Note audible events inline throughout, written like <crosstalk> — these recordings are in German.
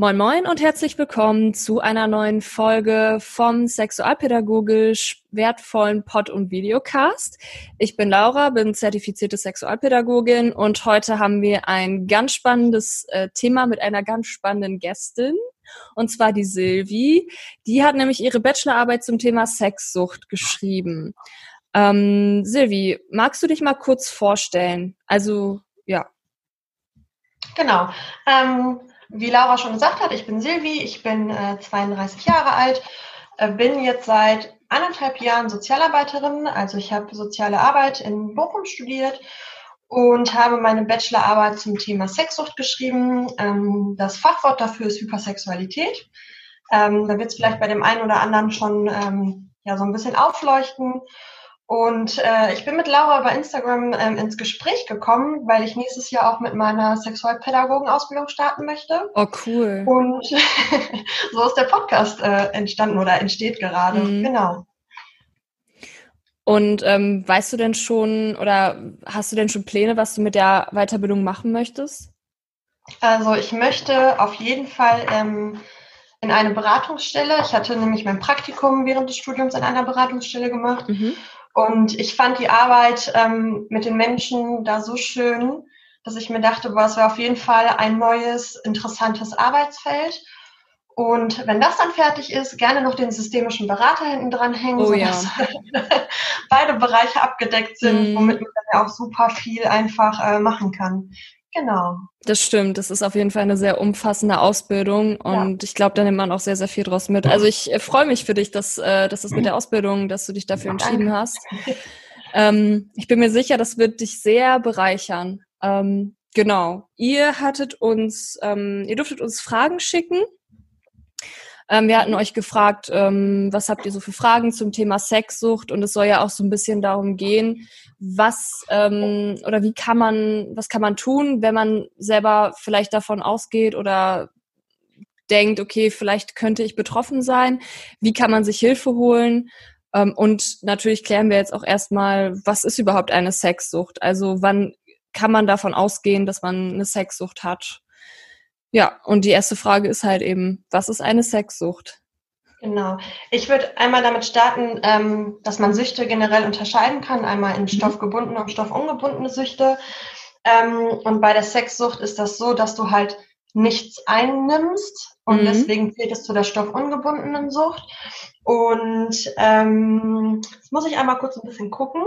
Moin Moin und herzlich willkommen zu einer neuen Folge vom sexualpädagogisch wertvollen Pod- und Videocast. Ich bin Laura, bin zertifizierte Sexualpädagogin und heute haben wir ein ganz spannendes äh, Thema mit einer ganz spannenden Gästin. Und zwar die Silvi. Die hat nämlich ihre Bachelorarbeit zum Thema Sexsucht geschrieben. Ähm, Silvi, magst du dich mal kurz vorstellen? Also, ja. Genau. Ähm, wie Laura schon gesagt hat, ich bin Silvi, ich bin äh, 32 Jahre alt, äh, bin jetzt seit anderthalb Jahren Sozialarbeiterin. Also ich habe soziale Arbeit in Bochum studiert und habe meine Bachelorarbeit zum Thema Sexsucht geschrieben. Ähm, das Fachwort dafür ist Hypersexualität. Ähm, da wird es vielleicht bei dem einen oder anderen schon ähm, ja so ein bisschen aufleuchten. Und äh, ich bin mit Laura über Instagram ähm, ins Gespräch gekommen, weil ich nächstes Jahr auch mit meiner Sexualpädagogen-Ausbildung starten möchte. Oh, cool. Und <laughs> so ist der Podcast äh, entstanden oder entsteht gerade. Mhm. Genau. Und ähm, weißt du denn schon oder hast du denn schon Pläne, was du mit der Weiterbildung machen möchtest? Also ich möchte auf jeden Fall ähm, in eine Beratungsstelle. Ich hatte nämlich mein Praktikum während des Studiums in einer Beratungsstelle gemacht. Mhm. Und ich fand die Arbeit ähm, mit den Menschen da so schön, dass ich mir dachte, boah, es wäre auf jeden Fall ein neues, interessantes Arbeitsfeld. Und wenn das dann fertig ist, gerne noch den systemischen Berater hinten dran hängen, oh, sodass ja. <laughs> beide Bereiche abgedeckt sind, mm. womit man dann ja auch super viel einfach äh, machen kann. Genau. Das stimmt. Das ist auf jeden Fall eine sehr umfassende Ausbildung und ja. ich glaube, da nimmt man auch sehr, sehr viel draus mit. Also ich äh, freue mich für dich, dass, äh, dass es mit der Ausbildung, dass du dich dafür entschieden hast. <laughs> Ähm, ich bin mir sicher, das wird dich sehr bereichern. Ähm, genau. Ihr hattet uns, ähm, ihr durftet uns Fragen schicken. Ähm, wir hatten euch gefragt, ähm, was habt ihr so für Fragen zum Thema Sexsucht? Und es soll ja auch so ein bisschen darum gehen, was ähm, oder wie kann man, was kann man tun, wenn man selber vielleicht davon ausgeht oder denkt, okay, vielleicht könnte ich betroffen sein. Wie kann man sich Hilfe holen? Ähm, und natürlich klären wir jetzt auch erstmal, was ist überhaupt eine Sexsucht? Also wann kann man davon ausgehen, dass man eine Sexsucht hat? Ja, und die erste Frage ist halt eben, was ist eine Sexsucht? Genau. Ich würde einmal damit starten, ähm, dass man Süchte generell unterscheiden kann, einmal in mhm. stoffgebundene und stoffungebundene Süchte. Ähm, und bei der Sexsucht ist das so, dass du halt nichts einnimmst und mhm. deswegen zählt es zu der stoffungebundenen Sucht. Und ähm, jetzt muss ich einmal kurz ein bisschen gucken.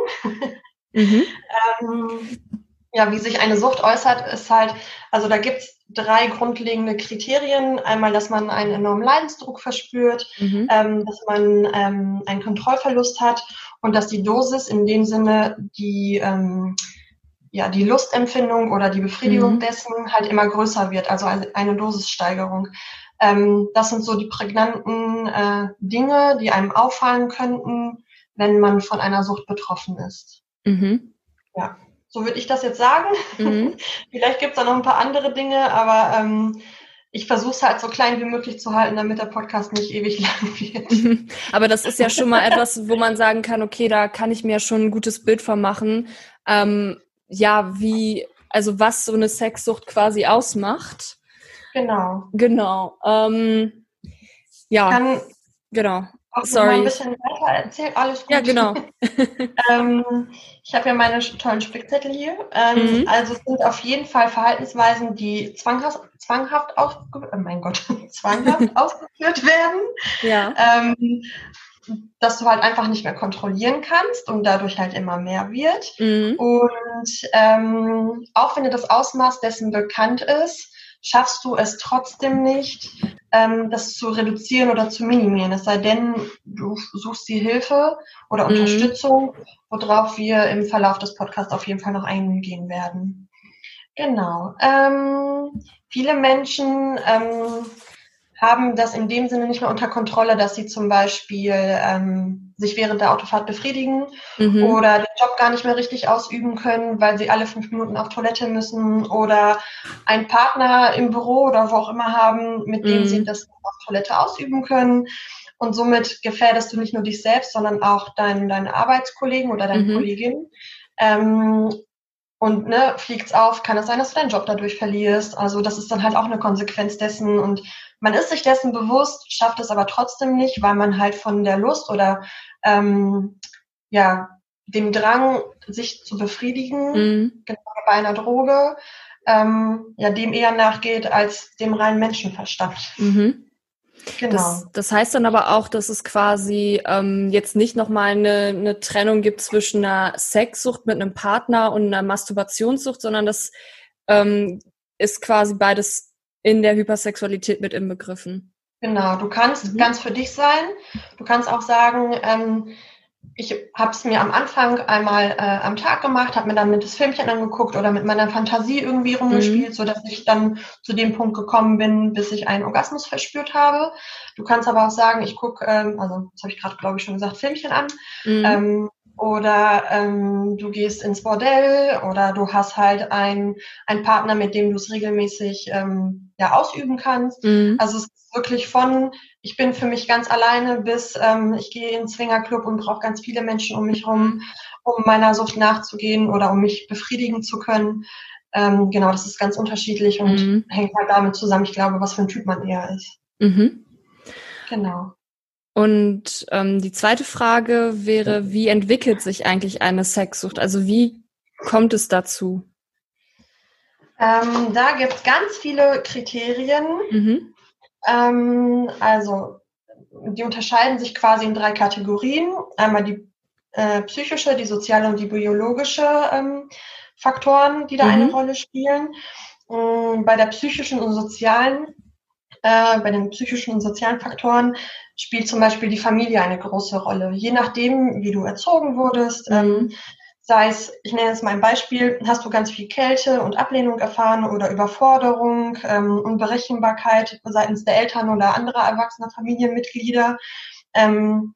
Mhm. <laughs> ähm, ja, wie sich eine Sucht äußert, ist halt, also da gibt's drei grundlegende Kriterien. Einmal, dass man einen enormen Leidensdruck verspürt, mhm. ähm, dass man ähm, einen Kontrollverlust hat und dass die Dosis in dem Sinne die, ähm, ja, die Lustempfindung oder die Befriedigung mhm. dessen halt immer größer wird, also eine Dosissteigerung. Ähm, das sind so die prägnanten äh, Dinge, die einem auffallen könnten, wenn man von einer Sucht betroffen ist. Mhm. Ja. So würde ich das jetzt sagen. Mhm. <laughs> Vielleicht gibt es da noch ein paar andere Dinge, aber ähm, ich versuche es halt so klein wie möglich zu halten, damit der Podcast nicht ewig <laughs> lang wird. <laughs> Aber das ist ja schon mal etwas, wo man sagen kann, okay, da kann ich mir schon ein gutes Bild von machen. Ähm, ja, wie, also was so eine Sexsucht quasi ausmacht. Genau. Genau. Ähm, ja. Kann, genau. Auch Sorry. Mal ein bisschen weiter erzählt, alles gut. Ja, genau. <laughs> <laughs> ähm, ich habe ja meine tollen Spickzettel hier. Ähm, mhm. Also es sind auf jeden Fall Verhaltensweisen, die zwanghaft, zwanghaft, aus, oh mein Gott, <laughs> zwanghaft ausgeführt werden. Ja. Ähm, dass du halt einfach nicht mehr kontrollieren kannst und dadurch halt immer mehr wird. Mhm. Und ähm, auch wenn dir das Ausmaß dessen bekannt ist, schaffst du es trotzdem nicht, ähm, das zu reduzieren oder zu minimieren. Es sei denn, du suchst die Hilfe oder mhm. Unterstützung, worauf wir im Verlauf des Podcasts auf jeden Fall noch eingehen werden. Genau. Ähm, viele Menschen ähm, haben das in dem Sinne nicht mehr unter Kontrolle, dass sie zum Beispiel ähm, sich während der Autofahrt befriedigen mhm. oder den Job gar nicht mehr richtig ausüben können, weil sie alle fünf Minuten auf Toilette müssen oder einen Partner im Büro oder wo auch immer haben, mit dem mhm. sie das auf Toilette ausüben können. Und somit gefährdest du nicht nur dich selbst, sondern auch dein, deine Arbeitskollegen oder deine mhm. Kollegin. Ähm, und ne, fliegt's auf, kann es sein, dass du deinen Job dadurch verlierst. Also das ist dann halt auch eine Konsequenz dessen. Und man ist sich dessen bewusst, schafft es aber trotzdem nicht, weil man halt von der Lust oder ähm, ja dem Drang, sich zu befriedigen, mhm. genau bei einer Droge, ähm, ja dem eher nachgeht als dem reinen Menschenverstand. Mhm. Genau. Das, das, heißt dann aber auch, dass es quasi ähm, jetzt nicht nochmal eine, eine Trennung gibt zwischen einer Sexsucht mit einem Partner und einer Masturbationssucht, sondern das ähm, ist quasi beides in der Hypersexualität mit inbegriffen. Genau, du kannst mhm. ganz für dich sein. Du kannst auch sagen, ähm, ich habe es mir am Anfang einmal äh, am Tag gemacht, habe mir dann mit das Filmchen angeguckt oder mit meiner Fantasie irgendwie rumgespielt, mhm. so dass ich dann zu dem Punkt gekommen bin, bis ich einen Orgasmus verspürt habe. Du kannst aber auch sagen, ich gucke, ähm, also das habe ich gerade glaube ich schon gesagt, Filmchen an. Mhm. Ähm, oder ähm, du gehst ins Bordell oder du hast halt einen Partner, mit dem du es regelmäßig ähm, ja ausüben kannst. Mhm. Also es ist wirklich von ich bin für mich ganz alleine bis ähm, ich gehe in den Swingerclub und brauche ganz viele Menschen um mich herum, um meiner Sucht nachzugehen oder um mich befriedigen zu können. Ähm, genau, das ist ganz unterschiedlich und mhm. hängt halt damit zusammen, ich glaube, was für ein Typ man eher ist. Mhm. Genau. Und ähm, die zweite Frage wäre, wie entwickelt sich eigentlich eine Sexsucht? Also wie kommt es dazu? Ähm, da gibt es ganz viele Kriterien. Mhm. Ähm, also die unterscheiden sich quasi in drei Kategorien. Einmal die äh, psychische, die soziale und die biologische ähm, Faktoren, die da mhm. eine Rolle spielen. Ähm, bei der psychischen und sozialen, äh, bei den psychischen und sozialen Faktoren spielt zum Beispiel die Familie eine große Rolle. Je nachdem, wie du erzogen wurdest, ähm, mhm. ähm, Sei es, ich nenne jetzt mal ein Beispiel, hast du ganz viel Kälte und Ablehnung erfahren oder Überforderung, ähm, Unberechenbarkeit seitens der Eltern oder anderer erwachsener Familienmitglieder, ähm,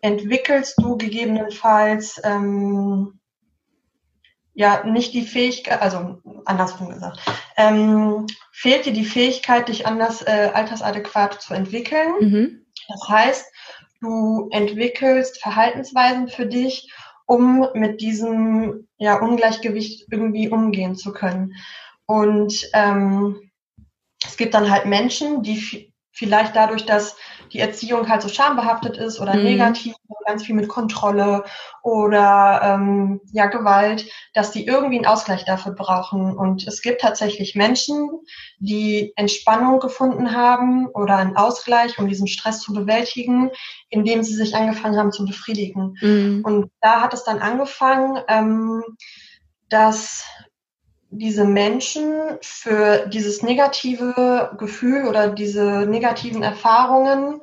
entwickelst du gegebenenfalls ähm, ja nicht die Fähigkeit, also andersrum gesagt, ähm, fehlt dir die Fähigkeit, dich anders äh, altersadäquat zu entwickeln. Mhm. Das heißt, du entwickelst Verhaltensweisen für dich um mit diesem ja, Ungleichgewicht irgendwie umgehen zu können. Und ähm, es gibt dann halt Menschen, die vielleicht dadurch, dass die Erziehung halt so schambehaftet ist oder mhm. negativ, ganz viel mit Kontrolle oder ähm, ja Gewalt, dass die irgendwie einen Ausgleich dafür brauchen. Und es gibt tatsächlich Menschen, die Entspannung gefunden haben oder einen Ausgleich, um diesen Stress zu bewältigen, indem sie sich angefangen haben zu befriedigen. Mhm. Und da hat es dann angefangen, ähm, dass diese Menschen für dieses negative Gefühl oder diese negativen Erfahrungen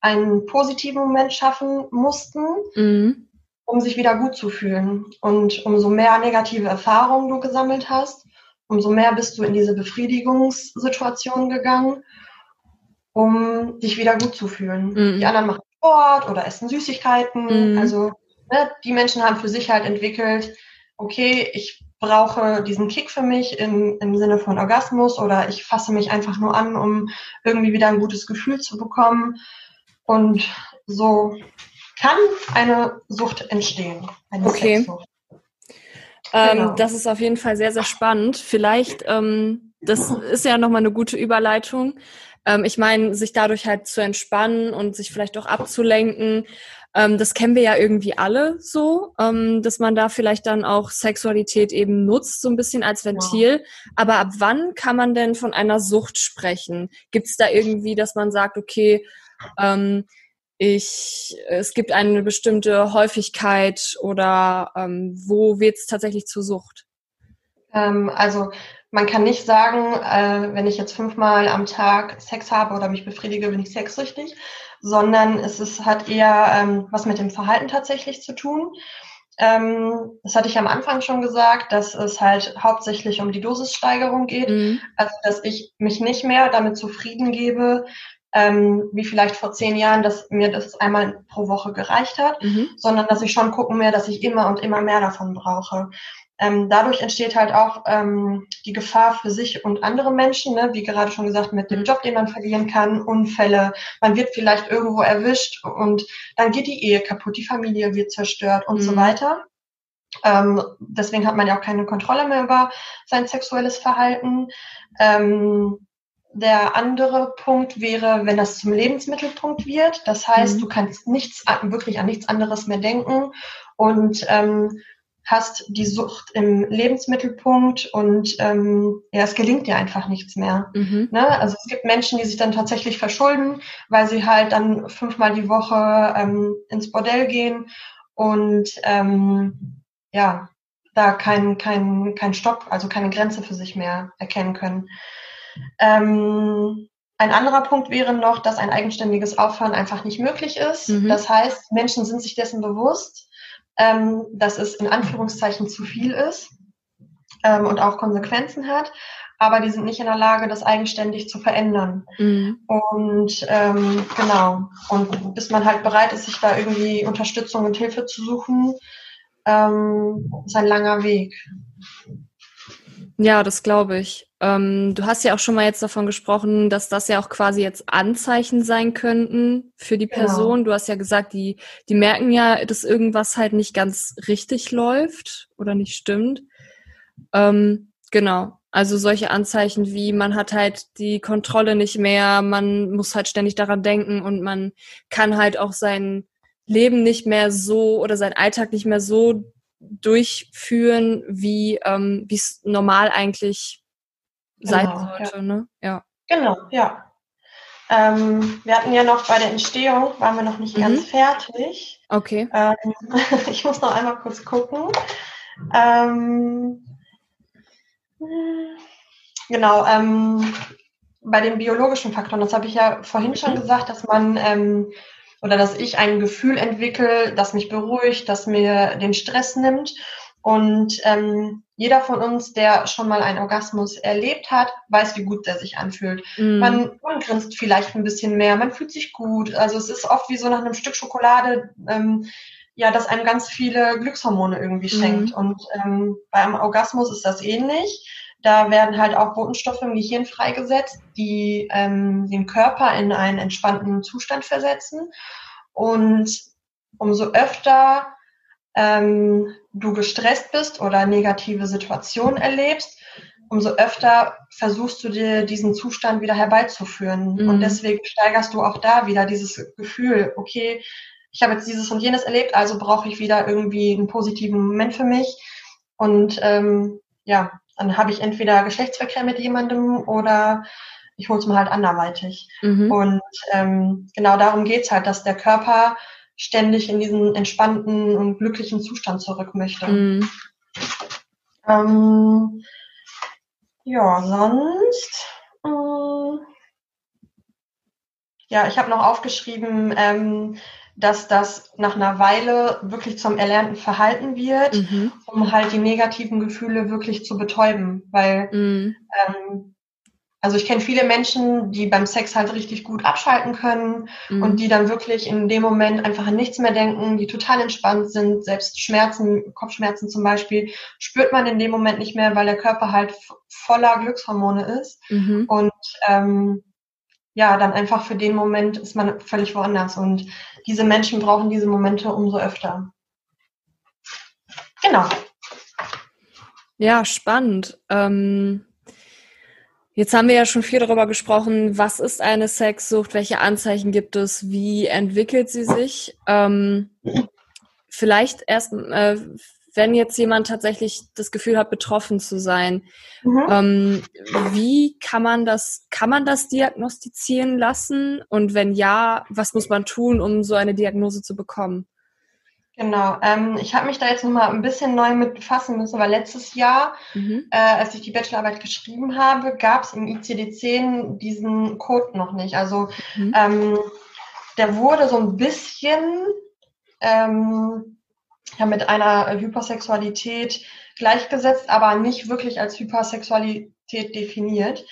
einen positiven Moment schaffen mussten, mhm. um sich wieder gut zu fühlen. Und umso mehr negative Erfahrungen du gesammelt hast, umso mehr bist du in diese Befriedigungssituation gegangen, um dich wieder gut zu fühlen. Mhm. Die anderen machen Sport oder essen Süßigkeiten. Mhm. Also ne, die Menschen haben für sich halt entwickelt, okay, ich brauche diesen Kick für mich im, im Sinne von Orgasmus oder ich fasse mich einfach nur an, um irgendwie wieder ein gutes Gefühl zu bekommen. Und so kann eine Sucht entstehen, eine okay. Sexsucht. Ähm, genau. Das ist auf jeden Fall sehr, sehr spannend. Vielleicht, ähm, das ist ja nochmal eine gute Überleitung. Ähm, ich meine, sich dadurch halt zu entspannen und sich vielleicht auch abzulenken. Ähm, das kennen wir ja irgendwie alle so, ähm, dass man da vielleicht dann auch Sexualität eben nutzt, so ein bisschen als Ventil. Wow. Aber ab wann kann man denn von einer Sucht sprechen? Gibt es da irgendwie, dass man sagt, okay, ähm, ich, es gibt eine bestimmte Häufigkeit oder ähm, wo wird es tatsächlich zur Sucht? Ähm, also man kann nicht sagen, äh, wenn ich jetzt fünfmal am Tag Sex habe oder mich befriedige, bin ich sexsüchtig, sondern es ist, hat eher ähm, was mit dem Verhalten tatsächlich zu tun. Ähm, das hatte ich am Anfang schon gesagt, dass es halt hauptsächlich um die Dosissteigerung geht. Mhm. Also, dass ich mich nicht mehr damit zufrieden gebe, ähm, wie vielleicht vor zehn Jahren, dass mir das einmal pro Woche gereicht hat, mhm. sondern dass ich schon gucken mehr, dass ich immer und immer mehr davon brauche. Ähm, dadurch entsteht halt auch ähm, die Gefahr für sich und andere Menschen, ne? wie gerade schon gesagt, mit dem Job, den man verlieren kann, Unfälle, man wird vielleicht irgendwo erwischt und dann geht die Ehe kaputt, die Familie wird zerstört und mhm. so weiter. Ähm, deswegen hat man ja auch keine Kontrolle mehr über sein sexuelles Verhalten. Ähm, der andere Punkt wäre, wenn das zum Lebensmittelpunkt wird. Das heißt, mhm. du kannst nichts, wirklich an nichts anderes mehr denken und ähm, hast die Sucht im Lebensmittelpunkt und ähm, ja, es gelingt dir einfach nichts mehr. Mhm. Ne? Also es gibt Menschen, die sich dann tatsächlich verschulden, weil sie halt dann fünfmal die Woche ähm, ins Bordell gehen und ähm, ja, da kein, kein, kein Stopp, also keine Grenze für sich mehr erkennen können. Ähm, ein anderer Punkt wäre noch, dass ein eigenständiges Aufhören einfach nicht möglich ist. Mhm. Das heißt, Menschen sind sich dessen bewusst, ähm, dass es in Anführungszeichen zu viel ist ähm, und auch Konsequenzen hat, aber die sind nicht in der Lage, das eigenständig zu verändern. Mhm. Und ähm, genau, und bis man halt bereit ist, sich da irgendwie Unterstützung und Hilfe zu suchen, ähm, ist ein langer Weg. Ja, das glaube ich. Ähm, du hast ja auch schon mal jetzt davon gesprochen, dass das ja auch quasi jetzt Anzeichen sein könnten für die genau. Person. Genau. Du hast ja gesagt, die, die merken ja, dass irgendwas halt nicht ganz richtig läuft oder nicht stimmt. Ähm, genau. Also solche Anzeichen wie man hat halt die Kontrolle nicht mehr, man muss halt ständig daran denken und man kann halt auch sein Leben nicht mehr so oder sein Alltag nicht mehr so durchführen, wie ähm, es normal eigentlich genau, sein sollte. Ja. Ne? ja. Genau, ja. Ähm, wir hatten ja noch bei der Entstehung, waren wir noch nicht mhm. ganz fertig. Okay. Ähm, <laughs> ich muss noch einmal kurz gucken. Ähm, genau, ähm, bei den biologischen Faktoren, das habe ich ja vorhin schon mhm. gesagt, dass man ähm, oder dass ich ein Gefühl entwickle, das mich beruhigt, das mir den Stress nimmt. Und ähm, jeder von uns, der schon mal einen Orgasmus erlebt hat, weiß, wie gut der sich anfühlt. Mm. Man, man grinst vielleicht ein bisschen mehr, man fühlt sich gut. Also es ist oft wie so nach einem Stück Schokolade, ähm, ja, das einem ganz viele Glückshormone irgendwie schenkt. Mm. Und ähm, beim Orgasmus ist das ähnlich. Da werden halt auch Botenstoffe im Gehirn freigesetzt, die ähm, den Körper in einen entspannten Zustand versetzen. Und umso öfter ähm, du gestresst bist oder negative Situationen erlebst, umso öfter versuchst du dir diesen Zustand wieder herbeizuführen. Mhm. Und deswegen steigerst du auch da wieder dieses Gefühl, okay, ich habe jetzt dieses und jenes erlebt, also brauche ich wieder irgendwie einen positiven Moment für mich. Und ähm, ja, dann habe ich entweder Geschlechtsverkehr mit jemandem oder ich hole es mir halt anderweitig. Mhm. Und ähm, genau darum geht's halt, dass der Körper ständig in diesen entspannten und glücklichen Zustand zurück möchte. Mhm. Ähm, ja, sonst. Ähm, ja, ich habe noch aufgeschrieben, ähm, dass das nach einer Weile wirklich zum erlernten Verhalten wird, mhm. um halt die negativen Gefühle wirklich zu betäuben. Weil, mhm. ähm, also ich kenne viele Menschen, die beim Sex halt richtig gut abschalten können mhm. und die dann wirklich in dem Moment einfach an nichts mehr denken, die total entspannt sind. Selbst Schmerzen, Kopfschmerzen zum Beispiel, spürt man in dem Moment nicht mehr, weil der Körper halt voller Glückshormone ist. Mhm. Und ähm, ja, dann einfach für den Moment ist man völlig woanders. Und diese Menschen brauchen diese Momente umso öfter. Genau. Ja, spannend. Ähm, jetzt haben wir ja schon viel darüber gesprochen, was ist eine Sexsucht, welche Anzeichen gibt es, wie entwickelt sie sich. Ähm, vielleicht erst äh, wenn jetzt jemand tatsächlich das Gefühl hat, betroffen zu sein, mhm. ähm, wie kann man das, kann man das diagnostizieren lassen? Und wenn ja, was muss man tun, um so eine Diagnose zu bekommen? Genau, ähm, ich habe mich da jetzt nochmal ein bisschen neu mit befassen müssen, weil letztes Jahr, mhm. äh, als ich die Bachelorarbeit geschrieben habe, gab es im ICD-10 diesen Code noch nicht. Also mhm. ähm, der wurde so ein bisschen ähm, ja, mit einer Hypersexualität gleichgesetzt, aber nicht wirklich als Hypersexualität definiert.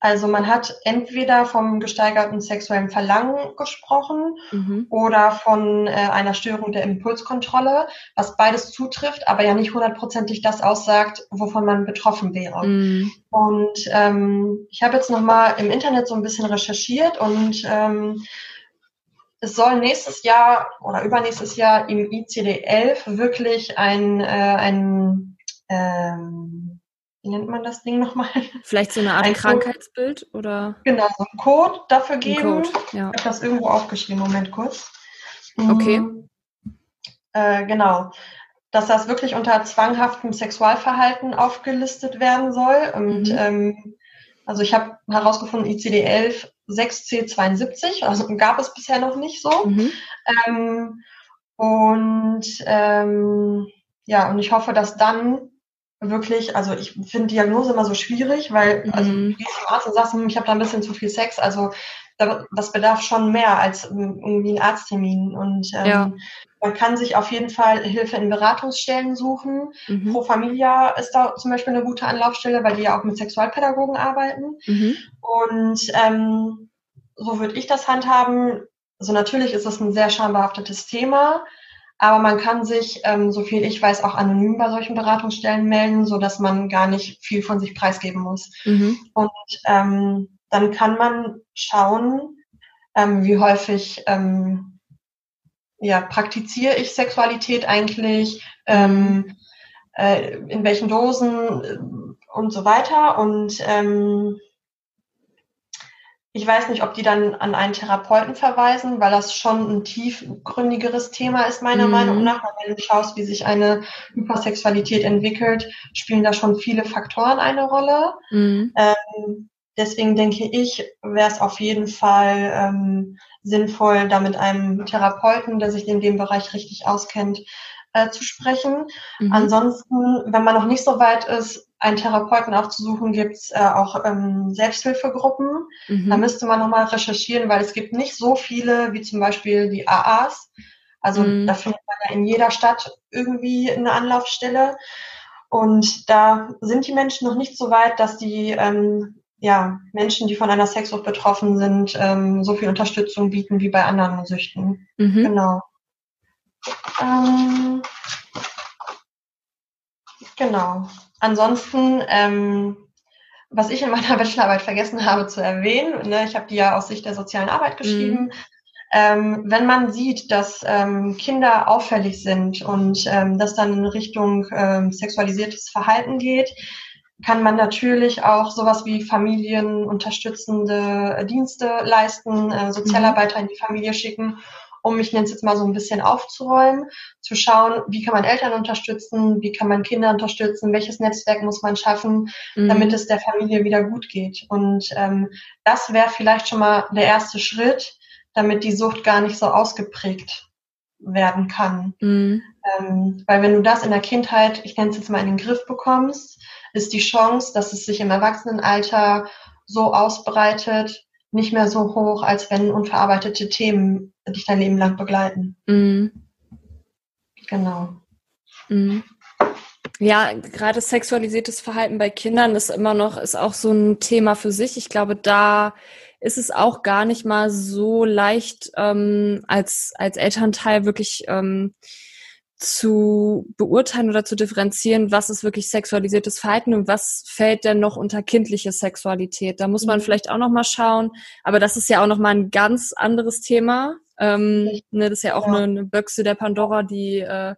Also man hat entweder vom gesteigerten sexuellen Verlangen gesprochen mhm. oder von äh, einer Störung der Impulskontrolle, was beides zutrifft, aber ja nicht hundertprozentig das aussagt, wovon man betroffen wäre. Mhm. Und ähm, ich habe jetzt nochmal im Internet so ein bisschen recherchiert und ähm, es soll nächstes Jahr oder übernächstes Jahr im ICD-11 wirklich ein, äh, ein ähm, wie nennt man das Ding nochmal? <laughs> Vielleicht so eine Art ein Krankheitsbild Code, oder? Genau, so ein Code dafür geben. Code, ja. Ich habe das irgendwo aufgeschrieben, Moment kurz. Okay. Mhm. Äh, genau. Dass das wirklich unter zwanghaftem Sexualverhalten aufgelistet werden soll. Und mhm. ähm, also ich habe herausgefunden, ICD-11 6C72, also gab es bisher noch nicht so. Mhm. Ähm, und ähm, ja, und ich hoffe, dass dann wirklich, also ich finde Diagnose immer so schwierig, weil mhm. also du gehst zum Arzt und sagst, hm, ich habe da ein bisschen zu viel Sex, also das bedarf schon mehr als irgendwie ein Arzttermin. Und ähm, ja. man kann sich auf jeden Fall Hilfe in Beratungsstellen suchen. Mhm. Pro Familia ist da zum Beispiel eine gute Anlaufstelle, weil die ja auch mit Sexualpädagogen arbeiten. Mhm. Und ähm, so würde ich das handhaben. Also natürlich ist es ein sehr schambehaftetes Thema. Aber man kann sich, ähm, so viel ich weiß, auch anonym bei solchen Beratungsstellen melden, so dass man gar nicht viel von sich preisgeben muss. Mhm. Und ähm, dann kann man schauen, ähm, wie häufig ähm, ja, praktiziere ich Sexualität eigentlich, ähm, äh, in welchen Dosen äh, und so weiter. Und ähm, ich weiß nicht, ob die dann an einen Therapeuten verweisen, weil das schon ein tiefgründigeres Thema ist, meiner mhm. Meinung nach. wenn du schaust, wie sich eine Hypersexualität entwickelt, spielen da schon viele Faktoren eine Rolle. Mhm. Ähm, deswegen denke ich, wäre es auf jeden Fall ähm, sinnvoll, da mit einem Therapeuten, der sich in dem Bereich richtig auskennt, äh, zu sprechen. Mhm. Ansonsten, wenn man noch nicht so weit ist, einen Therapeuten aufzusuchen, gibt's äh, auch ähm, Selbsthilfegruppen. Mhm. Da müsste man nochmal recherchieren, weil es gibt nicht so viele wie zum Beispiel die AAs. Also mhm. da findet man ja in jeder Stadt irgendwie eine Anlaufstelle. Und da sind die Menschen noch nicht so weit, dass die ähm, ja, Menschen, die von einer Sexsucht betroffen sind, ähm, so viel Unterstützung bieten wie bei anderen Süchten. Mhm. Genau. Ähm, genau. Ansonsten, ähm, was ich in meiner <laughs> Bachelorarbeit vergessen habe zu erwähnen, ne, ich habe die ja aus Sicht der sozialen Arbeit geschrieben, mhm. wenn man sieht, dass ähm, Kinder auffällig sind und ähm, das dann in Richtung ähm, sexualisiertes Verhalten geht, kann man natürlich auch sowas wie familienunterstützende Dienste leisten, äh, Sozialarbeiter mhm. in die Familie schicken um, ich nenne es jetzt mal so ein bisschen aufzuräumen, zu schauen, wie kann man Eltern unterstützen, wie kann man Kinder unterstützen, welches Netzwerk muss man schaffen, mhm. damit es der Familie wieder gut geht. Und ähm, das wäre vielleicht schon mal der erste Schritt, damit die Sucht gar nicht so ausgeprägt werden kann. Mhm. Ähm, weil wenn du das in der Kindheit, ich nenne es jetzt mal in den Griff bekommst, ist die Chance, dass es sich im Erwachsenenalter so ausbreitet, nicht mehr so hoch, als wenn unverarbeitete Themen dich dein Leben lang begleiten. Mhm. Genau. Mhm. Ja, gerade sexualisiertes Verhalten bei Kindern ist immer noch, ist auch so ein Thema für sich. Ich glaube, da ist es auch gar nicht mal so leicht, ähm, als, als Elternteil wirklich ähm, zu beurteilen oder zu differenzieren, was ist wirklich sexualisiertes Verhalten und was fällt denn noch unter kindliche Sexualität. Da muss man mhm. vielleicht auch noch mal schauen. Aber das ist ja auch noch mal ein ganz anderes Thema. Ähm, ne, das ist ja auch ja. Eine, eine Büchse der Pandora, die äh,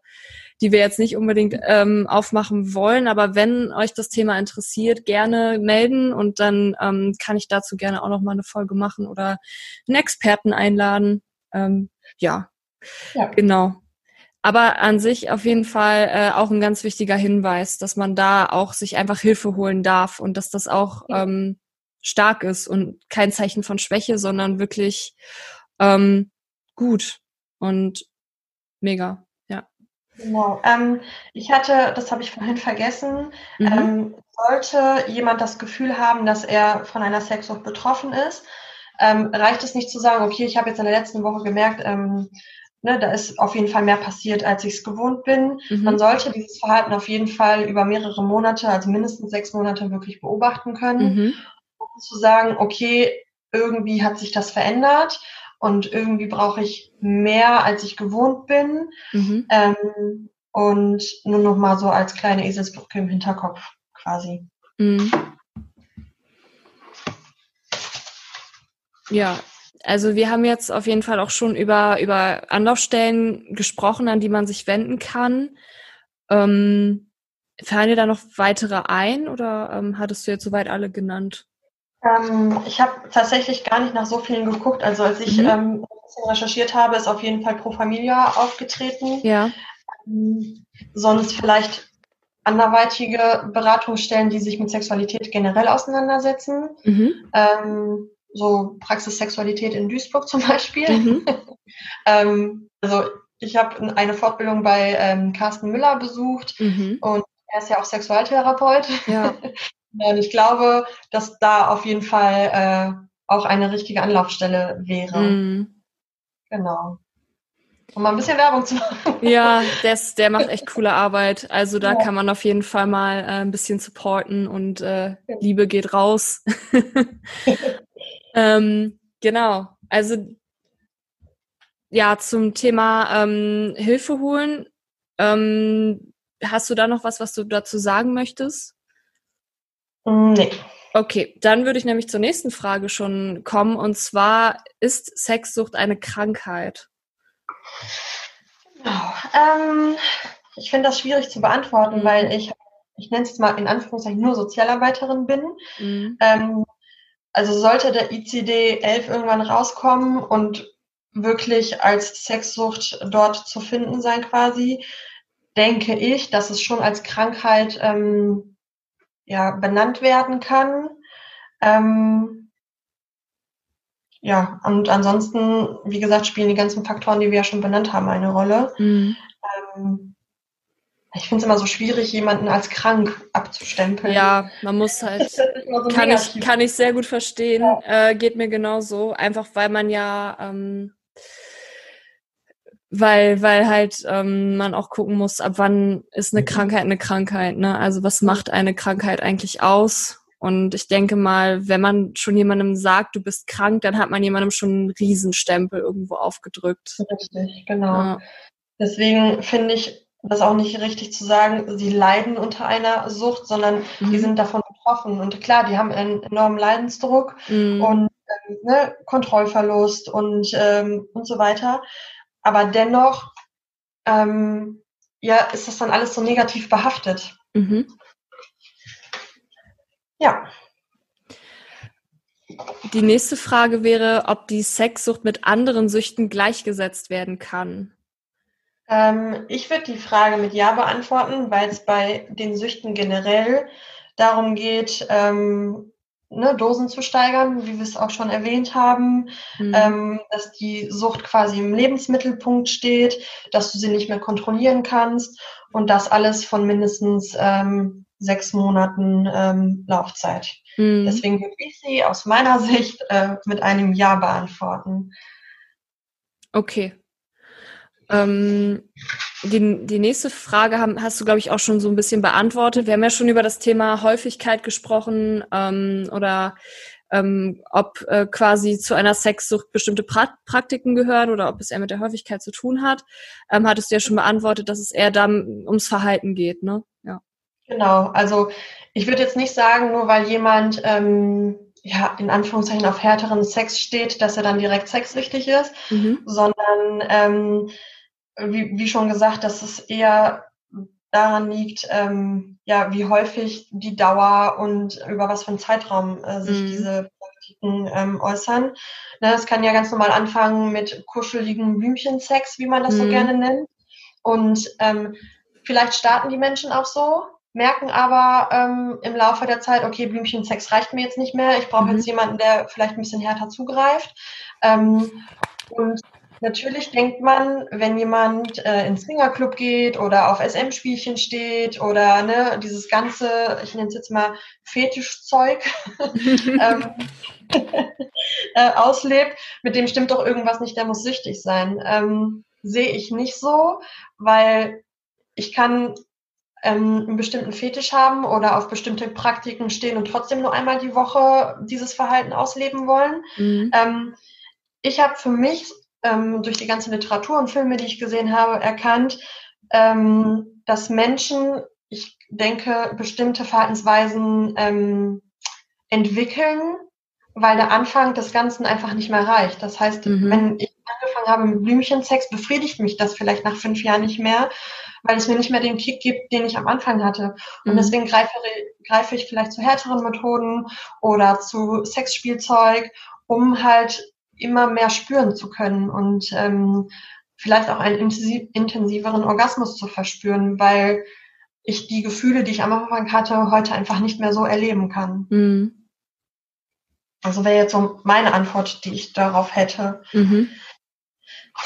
die wir jetzt nicht unbedingt ähm, aufmachen wollen. Aber wenn euch das Thema interessiert, gerne melden und dann ähm, kann ich dazu gerne auch noch mal eine Folge machen oder einen Experten einladen. Ähm, ja. ja, genau. Aber an sich auf jeden Fall äh, auch ein ganz wichtiger Hinweis, dass man da auch sich einfach Hilfe holen darf und dass das auch ähm, stark ist und kein Zeichen von Schwäche, sondern wirklich ähm, gut und mega. Ja. Genau. Ähm, ich hatte, das habe ich vorhin vergessen, mhm. ähm, sollte jemand das Gefühl haben, dass er von einer Sexsucht betroffen ist, ähm, reicht es nicht zu sagen, okay, ich habe jetzt in der letzten Woche gemerkt, ähm, Ne, da ist auf jeden Fall mehr passiert, als ich es gewohnt bin. Mhm. Man sollte dieses Verhalten auf jeden Fall über mehrere Monate, also mindestens sechs Monate wirklich beobachten können, mhm. um zu sagen, okay, irgendwie hat sich das verändert und irgendwie brauche ich mehr, als ich gewohnt bin. Mhm. Ähm, und nur noch mal so als kleine Eselsbrücke im Hinterkopf quasi. Mhm. Ja, Also wir haben jetzt auf jeden Fall auch schon über, über Anlaufstellen gesprochen, an die man sich wenden kann. Ähm, fallen dir da noch weitere ein oder ähm, hattest du jetzt soweit alle genannt? Ähm, ich habe tatsächlich gar nicht nach so vielen geguckt. Also als ich mhm. ähm, ein bisschen recherchiert habe, ist auf jeden Fall Pro Familia aufgetreten. Ja. Ähm, sonst vielleicht anderweitige Beratungsstellen, die sich mit Sexualität generell auseinandersetzen. Mhm. Ähm, so Praxis Sexualität in Duisburg zum Beispiel. Mhm. <laughs> ähm, also ich habe eine Fortbildung bei ähm, Carsten Müller besucht mhm. und er ist ja auch Sexualtherapeut. Ja. <laughs> und ich glaube, dass da auf jeden Fall äh, auch eine richtige Anlaufstelle wäre. Mhm. Genau. Um mal ein bisschen Werbung zu machen. Ja, des, der macht echt coole Arbeit. Also da <laughs> ja. kann man auf jeden Fall mal äh, ein bisschen supporten und äh, Liebe geht raus. Ähm, genau. Also ja, zum Thema ähm, Hilfe holen. Ähm, hast du da noch was, was du dazu sagen möchtest? Mm, nee. Okay, dann würde ich nämlich zur nächsten Frage schon kommen. Und zwar, ist Sexsucht eine Krankheit? Genau. Ähm, ich finde das schwierig zu beantworten, mhm. weil ich, ich nenne es mal in Anführungszeichen nur Sozialarbeiterin bin. Mhm. Ähm, also sollte der ICD 11 irgendwann rauskommen und wirklich als Sexsucht dort zu finden sein quasi, denke ich, dass es schon als Krankheit ähm, ja, benannt werden kann. Ähm, ja, und ansonsten, wie gesagt, spielen die ganzen Faktoren, die wir ja schon benannt haben, eine Rolle. Mhm. Ähm, ich finde es immer so schwierig, jemanden als krank abzustempeln. Ja, man muss <laughs> halt, so kann, ich, kann ich sehr gut verstehen, ja. äh, geht mir genauso, einfach weil man ja ähm, weil weil halt ähm, man auch gucken muss, ab wann ist eine. Krankheit eine Krankheit, ne? Also was macht eine Krankheit eigentlich aus? Und ich denke mal, wenn man schon jemandem sagt, du bist krank, dann hat man jemandem schon einen Riesenstempel irgendwo aufgedrückt. Richtig, genau. Ja. Deswegen finde ich das auch nicht richtig zu sagen, sie leiden unter einer Sucht, sondern mhm. die sind davon betroffen. Und klar, die haben einen enormen Leidensdruck mhm. und ähm, ne, Kontrollverlust und, ähm, und so weiter. Aber dennoch, ähm, ja, ist das dann alles so negativ behaftet. Mhm. Ja. Die nächste Frage wäre, ob die Sexsucht mit anderen Süchten gleichgesetzt werden kann. Ähm, ich würde die Frage mit Ja beantworten, weil es bei den Süchten generell darum geht, ähm, ne, Dosen zu steigern, wie wir es auch schon erwähnt haben, mhm. ähm, dass die Sucht quasi im Lebensmittelpunkt steht, dass du sie nicht mehr kontrollieren kannst und das alles von mindestens ähm, sechs Monaten ähm, Laufzeit. Mhm. Deswegen würde ich sie aus meiner <laughs> Sicht äh, mit einem Ja beantworten. Okay. Ähm, die, die nächste Frage haben, hast du, glaube ich, auch schon so ein bisschen beantwortet. Wir haben ja schon über das Thema Häufigkeit gesprochen ähm, oder ähm, ob äh, quasi zu einer Sexsucht bestimmte pra Praktiken gehören oder ob es eher mit der Häufigkeit zu tun hat. Ähm, hattest du ja schon beantwortet, dass es eher dann ums Verhalten geht, ne? Ja. Genau, also ich würde jetzt nicht sagen, nur weil jemand ähm, ja, in Anführungszeichen auf härteren Sex steht, dass er dann direkt sexsüchtig ist, mhm. sondern ähm, wie, wie schon gesagt, dass es eher daran liegt, ähm, ja, wie häufig die Dauer und über was für einen Zeitraum äh, sich mhm. diese Praktiken ähm, äußern. Ne, das kann ja ganz normal anfangen mit kuscheligen Blümchensex, wie man das mhm. so gerne nennt. Und ähm, vielleicht starten die Menschen auch so, merken aber ähm, im Laufe der Zeit, okay, Blümchensex reicht mir jetzt nicht mehr, ich brauche mhm. jetzt jemanden, der vielleicht ein bisschen härter zugreift. Ähm, und Natürlich denkt man, wenn jemand äh, ins Swingerclub geht oder auf SM-Spielchen steht oder ne, dieses ganze, ich nenne es jetzt mal Fetischzeug <laughs> ähm, <laughs> äh, auslebt, mit dem stimmt doch irgendwas nicht, der muss süchtig sein. Ähm, Sehe ich nicht so, weil ich kann ähm, einen bestimmten Fetisch haben oder auf bestimmte Praktiken stehen und trotzdem nur einmal die Woche dieses Verhalten ausleben wollen. Mhm. Ähm, ich habe für mich ähm, durch die ganze Literatur und Filme, die ich gesehen habe, erkannt, ähm, dass Menschen, ich denke, bestimmte Verhaltensweisen ähm, entwickeln, weil der Anfang des Ganzen einfach nicht mehr reicht. Das heißt, mhm. wenn ich angefangen habe mit Blümchensex, befriedigt mich das vielleicht nach fünf Jahren nicht mehr, weil es mir nicht mehr den Kick gibt, den ich am Anfang hatte. Und mhm. deswegen greife, greife ich vielleicht zu härteren Methoden oder zu Sexspielzeug, um halt immer mehr spüren zu können und ähm, vielleicht auch einen intensiveren Orgasmus zu verspüren, weil ich die Gefühle, die ich am Anfang hatte, heute einfach nicht mehr so erleben kann. Mhm. Also wäre jetzt so meine Antwort, die ich darauf hätte. Mhm.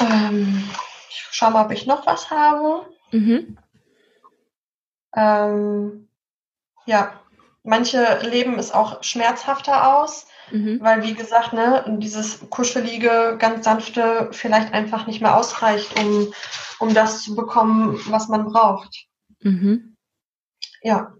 Ähm, ich schau mal, ob ich noch was habe. Mhm. Ähm, ja, manche leben es auch schmerzhafter aus, mhm. weil wie gesagt, ne, dieses kuschelige, ganz sanfte vielleicht einfach nicht mehr ausreicht, um, um das zu bekommen, was man braucht. Mhm. Ja.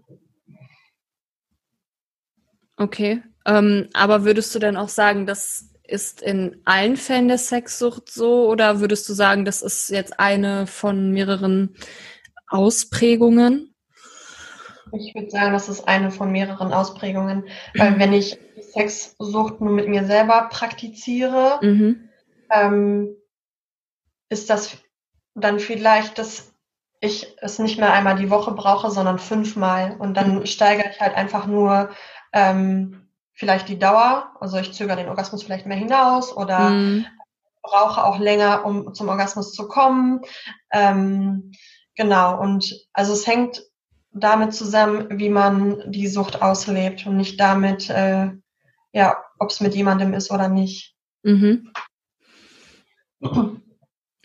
Okay. Ähm, aber würdest du denn auch sagen, das ist in allen Fällen der Sexsucht so oder würdest du sagen, das ist jetzt eine von mehreren Ausprägungen? Ich würde sagen, das ist eine von mehreren Ausprägungen, weil wenn ich Sexsucht nur mit mir selber praktiziere, mhm. ähm, ist das dann vielleicht das ich es nicht mehr einmal die Woche brauche, sondern fünfmal. Und dann mhm. steigere ich halt einfach nur ähm, vielleicht die Dauer. Also ich zögere den Orgasmus vielleicht mehr hinaus oder mhm. brauche auch länger, um zum Orgasmus zu kommen. Ähm, genau. Und also es hängt damit zusammen, wie man die Sucht auslebt und nicht damit, äh, ja, ob es mit jemandem ist oder nicht. Mhm.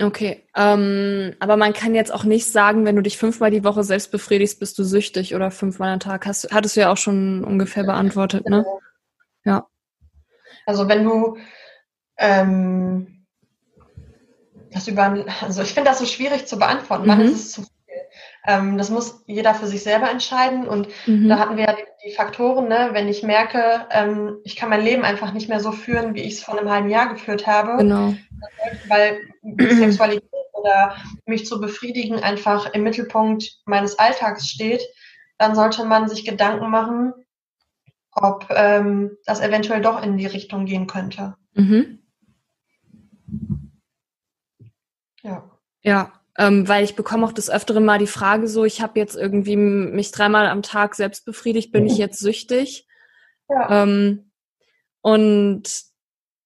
Okay, ähm, aber man kann jetzt auch nicht sagen, wenn du dich fünfmal die Woche selbst befriedigst, bist du süchtig oder fünfmal am Tag. Hast, hattest du ja auch schon ungefähr beantwortet, ne? Ja. Also wenn du ähm, das über, also ich finde das so schwierig zu beantworten. Mhm. Wann ist es zu ähm, das muss jeder für sich selber entscheiden. Und mhm. da hatten wir ja die, die Faktoren, ne? wenn ich merke, ähm, ich kann mein Leben einfach nicht mehr so führen, wie ich es vor einem halben Jahr geführt habe. Genau. Weil Sexualität oder mich zu befriedigen einfach im Mittelpunkt meines Alltags steht, dann sollte man sich Gedanken machen, ob ähm, das eventuell doch in die Richtung gehen könnte. Mhm. Ja. Ja, ähm, weil ich bekomme auch des Öfteren mal die Frage so, ich habe jetzt irgendwie mich dreimal am Tag selbst befriedigt, bin ich jetzt süchtig? Ja. Ähm, und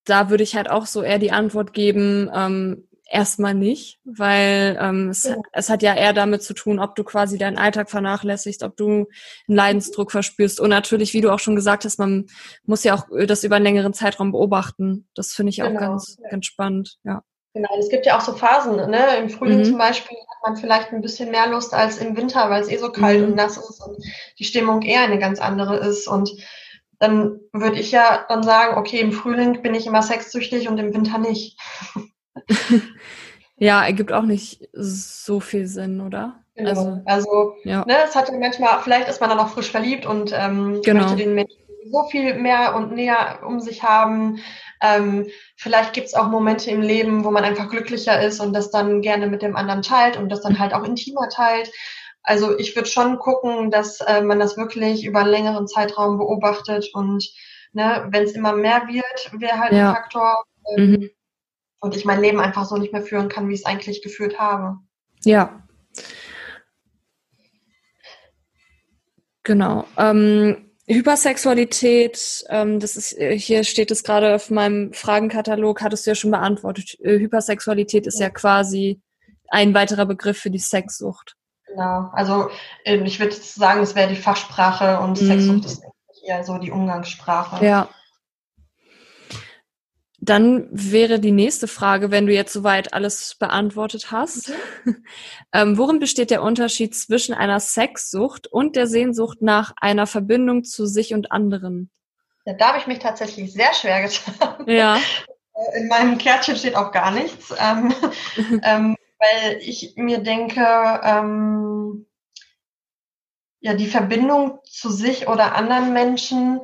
da würde ich halt auch so eher die Antwort geben, ähm, erstmal nicht, weil ähm, es, ja. es hat ja eher damit zu tun, ob du quasi deinen Alltag vernachlässigst, ob du einen Leidensdruck verspürst. Und natürlich, wie du auch schon gesagt hast, man muss ja auch das über einen längeren Zeitraum beobachten. Das finde ich genau. auch ganz, ganz spannend, ja. Genau, es gibt ja auch so Phasen, ne? Im Frühling mhm. zum Beispiel hat man vielleicht ein bisschen mehr Lust als im Winter, weil es eh so kalt mhm. und nass ist und die Stimmung eher eine ganz andere ist. Und dann würde ich ja dann sagen, okay, im Frühling bin ich immer sexsüchtig und im Winter nicht. <laughs> ja, ergibt auch nicht so viel Sinn, oder? Genau. Also, also ja. ne, es hat ja manchmal, vielleicht ist man dann auch frisch verliebt und ähm, genau. möchte den Menschen so viel mehr und näher um sich haben. Ähm, vielleicht gibt es auch Momente im Leben, wo man einfach glücklicher ist und das dann gerne mit dem anderen teilt und das dann halt auch intimer teilt. Also ich würde schon gucken, dass äh, man das wirklich über einen längeren Zeitraum beobachtet und ne, wenn es immer mehr wird, wäre halt ja. ein Faktor. Ähm, mhm. Und ich mein Leben einfach so nicht mehr führen kann, wie ich es eigentlich geführt habe. Ja. Genau. Ähm, Hypersexualität, ähm, das ist, äh, hier steht es gerade auf meinem Fragenkatalog, hattest du ja schon beantwortet. Äh, Hypersexualität ist ja. ja quasi ein weiterer Begriff für die Sexsucht. Genau, also ähm, ich würde sagen, es wäre die Fachsprache und mhm. Sexsucht ist eher so die Umgangssprache. Ja. Dann wäre die nächste Frage, wenn du jetzt soweit alles beantwortet hast. Mhm. <laughs> ähm, worin besteht der Unterschied zwischen einer Sexsucht und der Sehnsucht nach einer Verbindung zu sich und anderen? Ja, da habe ich mich tatsächlich sehr schwer getan. Ja. <laughs> In meinem Kärtchen steht auch gar nichts, ähm, <laughs> ähm, weil ich mir denke, ähm, ja, die Verbindung zu sich oder anderen Menschen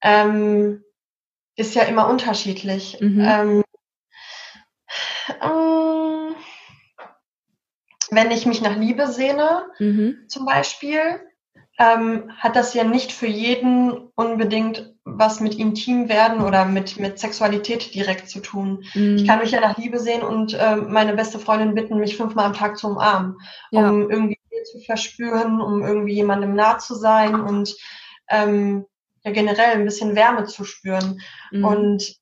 ähm, ist ja immer unterschiedlich. Mhm. Ähm, ähm, wenn ich mich nach Liebe sehne, mhm. zum Beispiel, ähm, hat das ja nicht für jeden unbedingt was mit intim werden oder mit, mit Sexualität direkt zu tun. Mhm. Ich kann mich ja nach Liebe sehen und äh, meine beste Freundin bitten, mich fünfmal am Tag zu umarmen, ja. um irgendwie zu verspüren, um irgendwie jemandem nah zu sein und ähm, ja generell ein bisschen Wärme zu spüren. Mhm. Und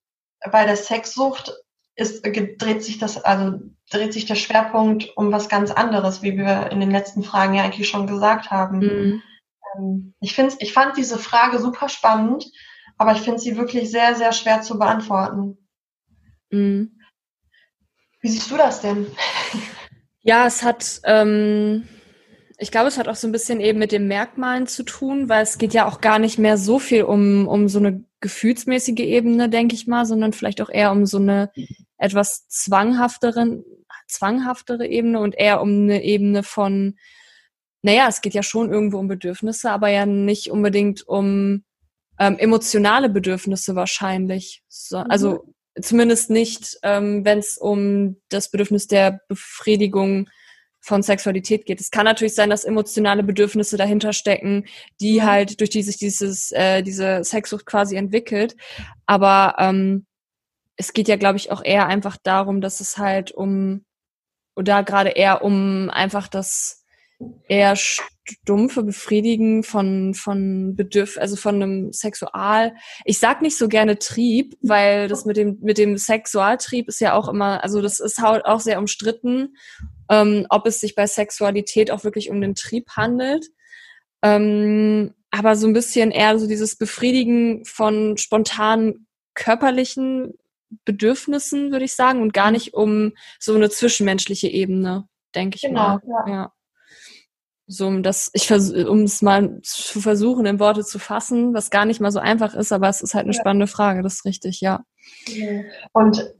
bei der Sexsucht ist, dreht sich das, also dreht sich der Schwerpunkt um was ganz anderes, wie wir in den letzten Fragen ja eigentlich schon gesagt haben. Mhm. Ähm, ich, find's, ich fand diese Frage super spannend, aber ich finde sie wirklich sehr, sehr schwer zu beantworten. Mhm. Wie siehst du das denn? Ja, es hat, ähm, ich glaube, es hat auch so ein bisschen eben mit den Merkmalen zu tun, weil es geht ja auch gar nicht mehr so viel um, um so eine gefühlsmäßige Ebene, denke ich mal, sondern vielleicht auch eher um so eine etwas zwanghafteren, zwanghaftere Ebene und eher um eine Ebene von, naja, es geht ja schon irgendwo um Bedürfnisse, aber ja nicht unbedingt um ähm, emotionale Bedürfnisse wahrscheinlich. So, mhm. Also zumindest nicht, ähm, wenn es um das Bedürfnis der Befriedigung von Sexualität geht. Es kann natürlich sein, dass emotionale Bedürfnisse dahinter stecken, die mhm. halt durch die sich dieses äh, diese Sexsucht quasi entwickelt. Aber ähm, es geht ja, glaube ich, auch eher einfach darum, dass es halt um oder gerade eher um einfach das eher stumpfe Befriedigen von, von Bedürf, also von einem Sexual. Ich sag nicht so gerne Trieb, weil das mit dem, mit dem Sexualtrieb ist ja auch immer, also das ist halt auch sehr umstritten, ähm, ob es sich bei Sexualität auch wirklich um den Trieb handelt. Ähm, aber so ein bisschen eher so dieses Befriedigen von spontanen körperlichen Bedürfnissen, würde ich sagen, und gar nicht um so eine zwischenmenschliche Ebene, denke ich genau, mal. Ja. ja so um das, ich um es mal zu versuchen, in Worte zu fassen, was gar nicht mal so einfach ist, aber es ist halt eine ja. spannende Frage, das ist richtig, ja. Und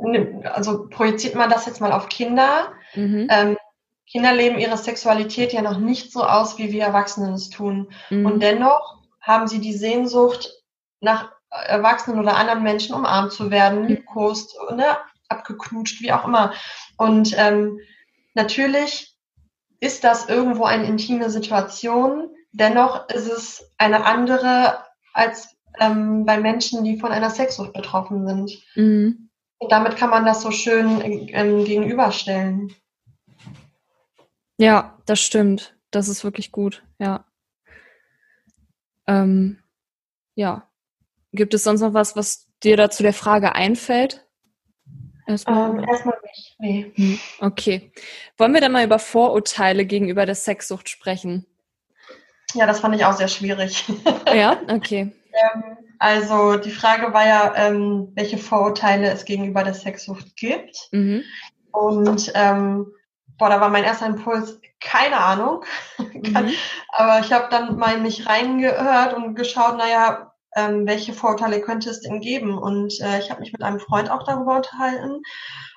also projiziert man das jetzt mal auf Kinder. Mhm. Ähm, Kinder leben ihre Sexualität ja noch nicht so aus, wie wir Erwachsenen es tun. Mhm. Und dennoch haben sie die Sehnsucht nach Erwachsenen oder anderen Menschen umarmt zu werden, mhm. liebkost, ne, abgeknutscht, wie auch immer. Und ähm, natürlich ist das irgendwo eine intime Situation. Dennoch ist es eine andere als ähm, bei Menschen, die von einer Sexsucht betroffen sind. Mhm. Und damit kann man das so schön ähm, gegenüberstellen. Ja, das stimmt. Das ist wirklich gut, ja. Ähm, ja. Gibt es sonst noch was, was dir da zu der Frage einfällt? Erstmal, ähm, erstmal nicht. Nee. Hm, okay. Wollen wir dann mal über Vorurteile gegenüber der Sexsucht sprechen? Ja, das fand ich auch sehr schwierig. <laughs> Ja, okay. ähm, also die Frage war ja, ähm, welche Vorurteile es gegenüber der Sexsucht gibt. Mhm. Und ähm, boah, da war mein erster Impuls, keine Ahnung. <laughs> mhm. Aber ich habe dann mal mich reingehört und geschaut, naja, ähm, welche Vorurteile könnte es denn geben? Und äh, ich habe mich mit einem Freund auch darüber unterhalten.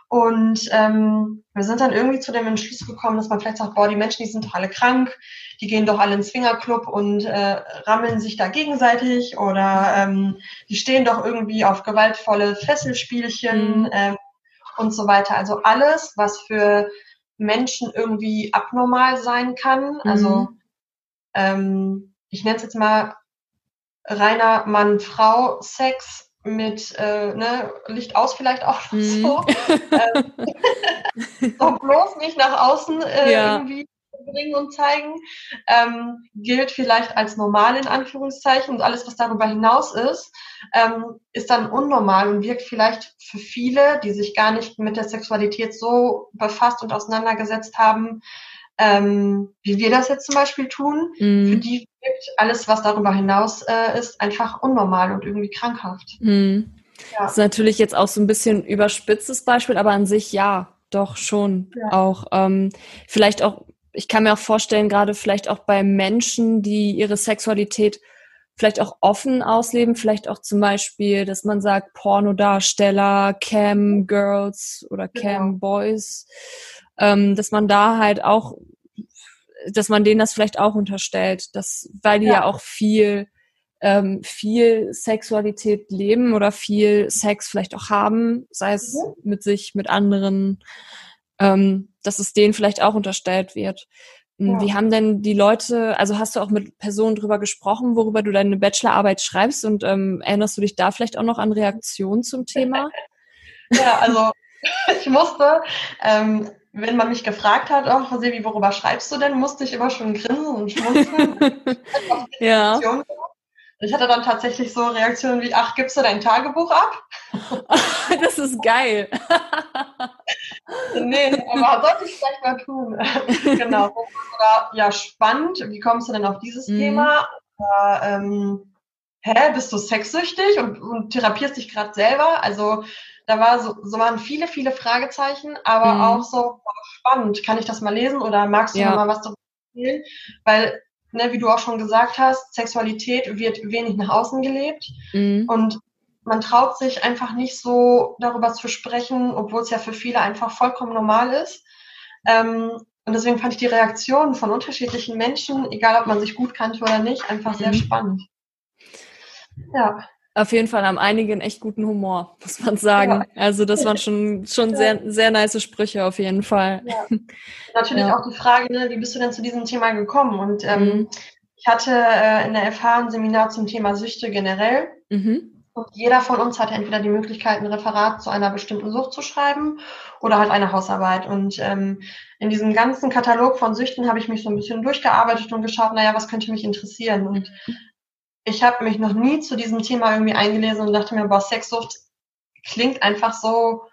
Und ähm, wir sind dann irgendwie zu dem Entschluss gekommen, dass man vielleicht sagt, boah, die Menschen, die sind doch alle krank, die gehen doch alle ins Swingerclub und äh, rammeln sich da gegenseitig oder ähm, die stehen doch irgendwie auf gewaltvolle Fesselspielchen mhm. ähm, und so weiter. Also alles, was für Menschen irgendwie abnormal sein kann. Also, mhm. Also ähm, ich nenne es jetzt mal reiner Mann-Frau-Sex mit äh, ne, Licht aus vielleicht auch mhm. so. ähm, <laughs> <laughs> <laughs> so bloß nicht nach außen äh, ja. irgendwie bringen und zeigen, ähm, gilt vielleicht als normal in Anführungszeichen und alles, was darüber hinaus ist, ähm, ist dann unnormal und wirkt vielleicht für viele, die sich gar nicht mit der Sexualität so befasst und auseinandergesetzt haben, ähm, wie wir das jetzt zum Beispiel tun, mhm. für die wirkt alles, was darüber hinaus äh, ist, einfach unnormal und irgendwie krankhaft. Mhm. Ja. Das ist natürlich jetzt auch so ein bisschen überspitztes Beispiel, aber an sich ja, doch schon ja. auch. Ähm, vielleicht auch, ich kann mir auch vorstellen, gerade vielleicht auch bei Menschen, die ihre Sexualität vielleicht auch offen ausleben, vielleicht auch zum Beispiel, dass man sagt, Pornodarsteller, Cam Girls oder Cam genau. Boys ähm, dass man da halt auch, dass man denen das vielleicht auch unterstellt, dass, weil die ja, ja auch viel, ähm, viel Sexualität leben oder viel Sex vielleicht auch haben, sei es mhm. mit sich, mit anderen, ähm, dass es denen vielleicht auch unterstellt wird. Ja. Wie haben denn die Leute, also hast du auch mit Personen drüber gesprochen, worüber du deine Bachelorarbeit schreibst und ähm, erinnerst du dich da vielleicht auch noch an Reaktionen zum Thema? <laughs> ja, also <laughs> ich musste, ähm, wenn man mich gefragt hat, oh, Sebi, worüber schreibst du denn, musste ich immer schon grinsen und schmunzeln. <laughs> ja. Ich hatte dann tatsächlich so Reaktionen wie, ach, gibst du dein Tagebuch ab? <laughs> das ist geil. nee, aber sollte ich vielleicht mal tun. <laughs> genau. Oder, ja, spannend. Wie kommst du denn auf dieses mhm. Thema? Oder, ähm, hä, bist du sexsüchtig und, und therapierst dich gerade selber? Also da war so, so waren viele, viele Fragezeichen, aber mhm. auch so spannend. Kann ich das mal lesen oder magst du ja. mal was darüber erzählen? Weil ne, wie du auch schon gesagt hast, Sexualität wird wenig nach außen gelebt mhm. und man traut sich einfach nicht so darüber zu sprechen, obwohl es ja für viele einfach vollkommen normal ist. Ähm, und deswegen fand ich die Reaktionen von unterschiedlichen Menschen, egal ob man sich gut kannte oder nicht, einfach sehr mhm. spannend. Ja. Auf jeden Fall haben einige einen echt guten Humor, <laughs> muss man sagen. Ja. Also das waren schon, schon ja. sehr, sehr nice Sprüche auf jeden Fall. Ja. Natürlich auch die Frage, ne, wie bist du denn zu diesem Thema gekommen? Und ähm, mhm. ich hatte äh, in der FH ein Seminar zum Thema Süchte generell. Mhm. Und jeder von uns hatte entweder die Möglichkeit, ein Referat zu einer bestimmten Sucht zu schreiben oder halt eine Hausarbeit. Und ähm, in diesem ganzen Katalog von Süchten habe ich mich so ein bisschen durchgearbeitet und geschaut, naja, was könnte mich interessieren? Und ich habe mich noch nie zu diesem Thema irgendwie eingelesen und dachte mir, boah, Sexsucht klingt einfach so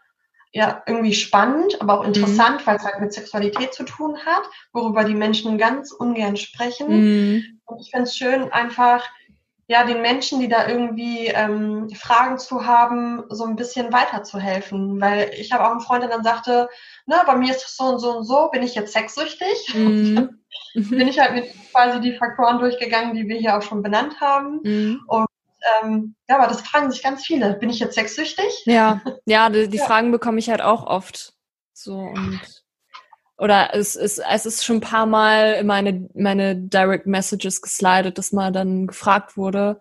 ja irgendwie spannend, aber auch interessant, mhm. weil es halt mit Sexualität zu tun hat, worüber die Menschen ganz ungern sprechen. Mhm. Und ich finde es schön, einfach ja den Menschen, die da irgendwie ähm, Fragen zu haben, so ein bisschen weiterzuhelfen. Weil ich habe auch einen Freund, der dann sagte, ne, bei mir ist es so und so und so, bin ich jetzt sexsüchtig? Mhm. <laughs> bin ich halt mit quasi die Faktoren durchgegangen, die wir hier auch schon benannt haben. Mhm. Und ähm, ja, aber das fragen sich ganz viele. Bin ich jetzt sexsüchtig? Ja, <laughs> ja, die, die ja. Fragen bekomme ich halt auch oft. So und oder es ist, es ist schon ein paar Mal in meine, meine Direct Messages geslidet, dass mal dann gefragt wurde.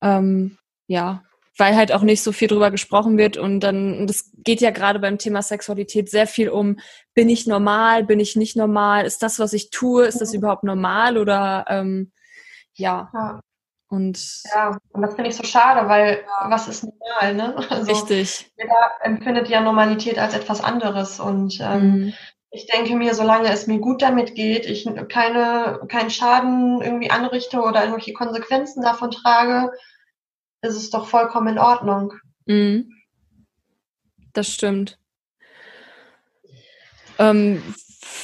Ähm, ja, weil halt auch nicht so viel drüber gesprochen wird und dann, das geht ja gerade beim Thema Sexualität sehr viel um, bin ich normal, bin ich nicht normal, ist das, was ich tue, ist das überhaupt normal oder ähm, ja. ja. Und ja, und das finde ich so schade, weil was ist normal, ne? <laughs> Also, richtig. Jeder empfindet ja Normalität als etwas anderes und ähm, mhm. ich denke mir, solange es mir gut damit geht, ich keine, keinen Schaden irgendwie anrichte oder irgendwelche Konsequenzen davon trage, ist es doch vollkommen in Ordnung. Mhm. Das stimmt. Ähm,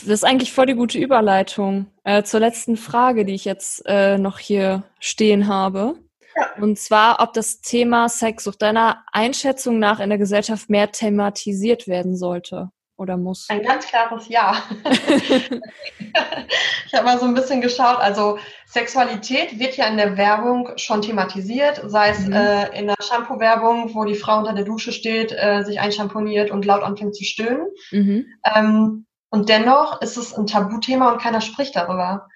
das ist eigentlich voll die gute Überleitung äh, zur letzten Frage, die ich jetzt äh, noch hier stehen habe. Ja. Und zwar, ob das Thema Sexsucht deiner Einschätzung nach in der Gesellschaft mehr thematisiert werden sollte oder muss? Ein ganz klares Ja. <laughs> <laughs> ich habe mal so ein bisschen geschaut. Also Sexualität wird ja in der Werbung schon thematisiert, sei es mhm. äh, in der Shampoo-Werbung, wo die Frau unter der Dusche steht, äh, sich einschamponiert und laut anfängt zu stöhnen. Mhm. Ähm, und dennoch ist es ein Tabuthema und keiner spricht darüber.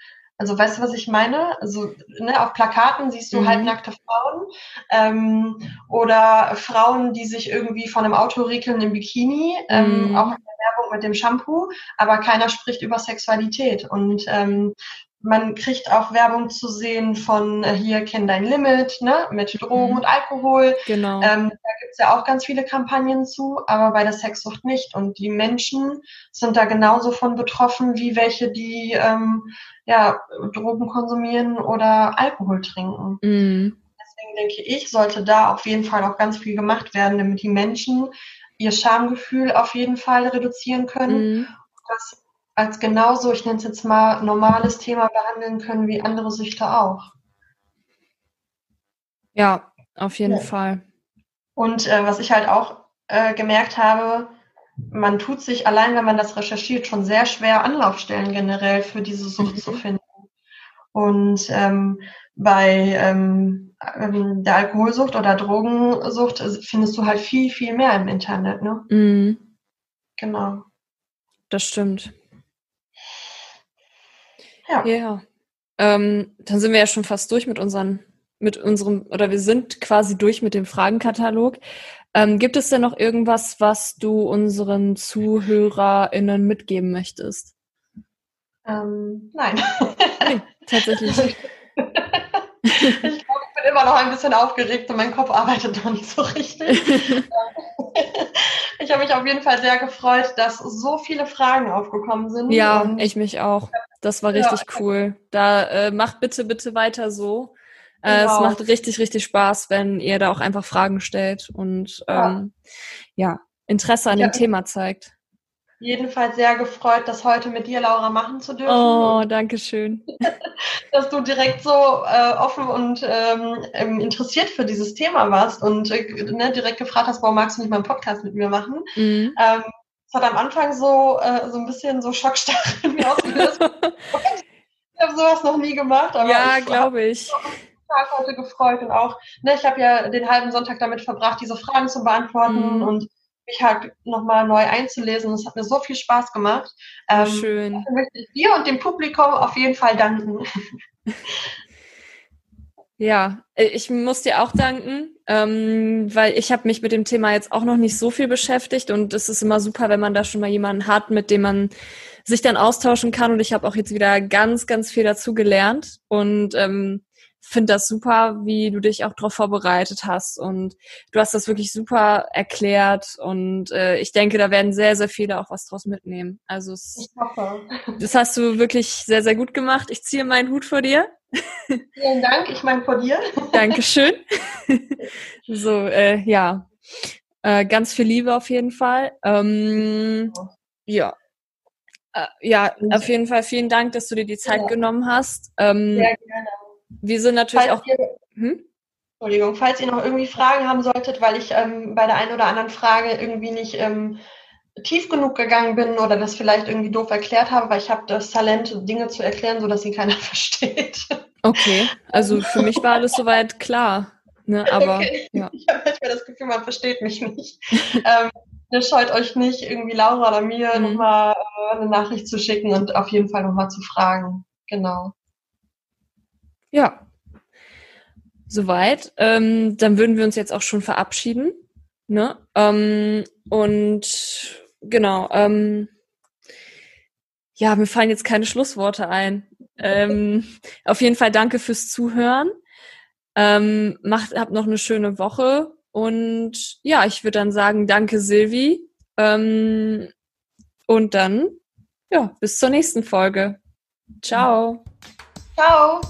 Also weißt du, was ich meine? Also ne, auf Plakaten siehst du mhm. halbnackte Frauen ähm, oder Frauen, die sich irgendwie von einem Auto riekeln im Bikini, ähm, mhm. auch in der Werbung mit dem Shampoo, aber keiner spricht über Sexualität. Und ähm, man kriegt auch Werbung zu sehen von äh, hier kenn dein Limit, ne, mit Drogen mhm. und Alkohol. Genau. Ähm, da gibt's ja auch ganz viele Kampagnen zu, aber bei der Sexsucht nicht. Und die Menschen sind da genauso von betroffen wie welche, die ähm, ja, Drogen konsumieren oder Alkohol trinken. Mhm. Deswegen denke ich, sollte da auf jeden Fall auch ganz viel gemacht werden, damit die Menschen ihr Schamgefühl auf jeden Fall reduzieren können. Mhm. Das als genauso, ich nenne es jetzt mal, normales Thema behandeln können wie andere Süchte auch. Ja, auf jeden ja. Fall. Und äh, was ich halt auch äh, gemerkt habe, man tut sich allein, wenn man das recherchiert, schon sehr schwer, Anlaufstellen generell für diese Sucht mhm. zu finden. Und ähm, bei ähm, ähm der Alkoholsucht oder Drogensucht äh, findest du halt viel, viel mehr im Internet. Ne? Mhm. Genau. Das stimmt. Ja. ja. Ähm, dann sind wir ja schon fast durch mit unseren, mit unserem, oder wir sind quasi durch mit dem Fragenkatalog. Ähm, gibt es denn noch irgendwas, was du unseren ZuhörerInnen mitgeben möchtest? Ähm, nein. Nee, tatsächlich. <laughs> <laughs> ich bin immer noch ein bisschen aufgeregt und mein Kopf arbeitet noch nicht so richtig. <laughs> ich habe mich auf jeden Fall sehr gefreut, dass so viele Fragen aufgekommen sind. Ja, ich mich auch. Das war richtig ja, cool. Da äh, macht bitte, bitte weiter so. Äh, genau. Es macht richtig, richtig Spaß, wenn ihr da auch einfach Fragen stellt und ähm, ja. ja Interesse an dem Thema zeigt jedenfalls sehr gefreut, das heute mit dir, Laura, machen zu dürfen. Oh, danke schön. <laughs> Dass du direkt so äh, offen und ähm, ähm, interessiert für dieses Thema warst und äh, ne, direkt gefragt hast, warum magst du nicht mal einen Podcast mit mir machen? Mhm. Ähm, das hat am Anfang so, äh, so ein bisschen so Schockstarre in mir ausgelöst. <laughs> ich habe sowas noch nie gemacht. Aber ja, glaube ich. Tag heute gefreut und auch, ne, ich habe ja den halben Sonntag damit verbracht, diese Fragen zu beantworten mhm. und mich halt nochmal neu einzulesen. Das hat mir so viel Spaß gemacht. Ähm, Schön. Dafür möchte ich dir und dem Publikum auf jeden Fall danken. <laughs> Ja, äh, ich muss dir auch danken, ähm, weil ich habe mich mit dem Thema jetzt auch noch nicht so viel beschäftigt und es ist immer super, wenn man da schon mal jemanden hat, mit dem man sich dann austauschen kann und ich habe auch jetzt wieder ganz, ganz viel dazu gelernt und ähm, finde das super, wie du dich auch darauf vorbereitet hast und du hast das wirklich super erklärt und äh, ich denke, da werden sehr, sehr viele auch was draus mitnehmen. Also es, das hast du wirklich sehr, sehr gut gemacht. Ich ziehe meinen Hut vor dir. Vielen Dank, ich meine vor dir. Dankeschön. so, äh, ja, äh, ganz viel Liebe auf jeden Fall. Ähm, ja. Äh, ja, auf jeden Fall vielen Dank, dass du dir die Zeit ja. genommen hast. Ähm, sehr gerne wir sind natürlich falls auch. Ihr, hm? Entschuldigung, falls ihr noch irgendwie Fragen haben solltet, weil ich ähm, bei der einen oder anderen Frage irgendwie nicht ähm, tief genug gegangen bin oder das vielleicht irgendwie doof erklärt habe, weil ich habe das Talent, Dinge zu erklären, sodass sie keiner <laughs> versteht. Okay, also für mich war alles soweit klar. Ne, <laughs> aber okay. ja. ich habe manchmal das Gefühl, man versteht mich nicht. <laughs> ähm, ne, scheut euch nicht, irgendwie Laura oder mir mhm. nochmal äh, eine Nachricht zu schicken und auf jeden Fall nochmal zu fragen. Genau. Ja. Soweit. Ähm, dann würden wir uns jetzt auch schon verabschieden. Ne? Ähm, und genau. Ähm, ja, mir fallen jetzt keine Schlussworte ein. Ähm, <laughs> auf jeden Fall danke fürs Zuhören. Ähm, macht, habt noch eine schöne Woche. Und ja, ich würde dann sagen, danke Silvi. Ähm, und dann, ja, bis zur nächsten Folge. Ciao. Ciao.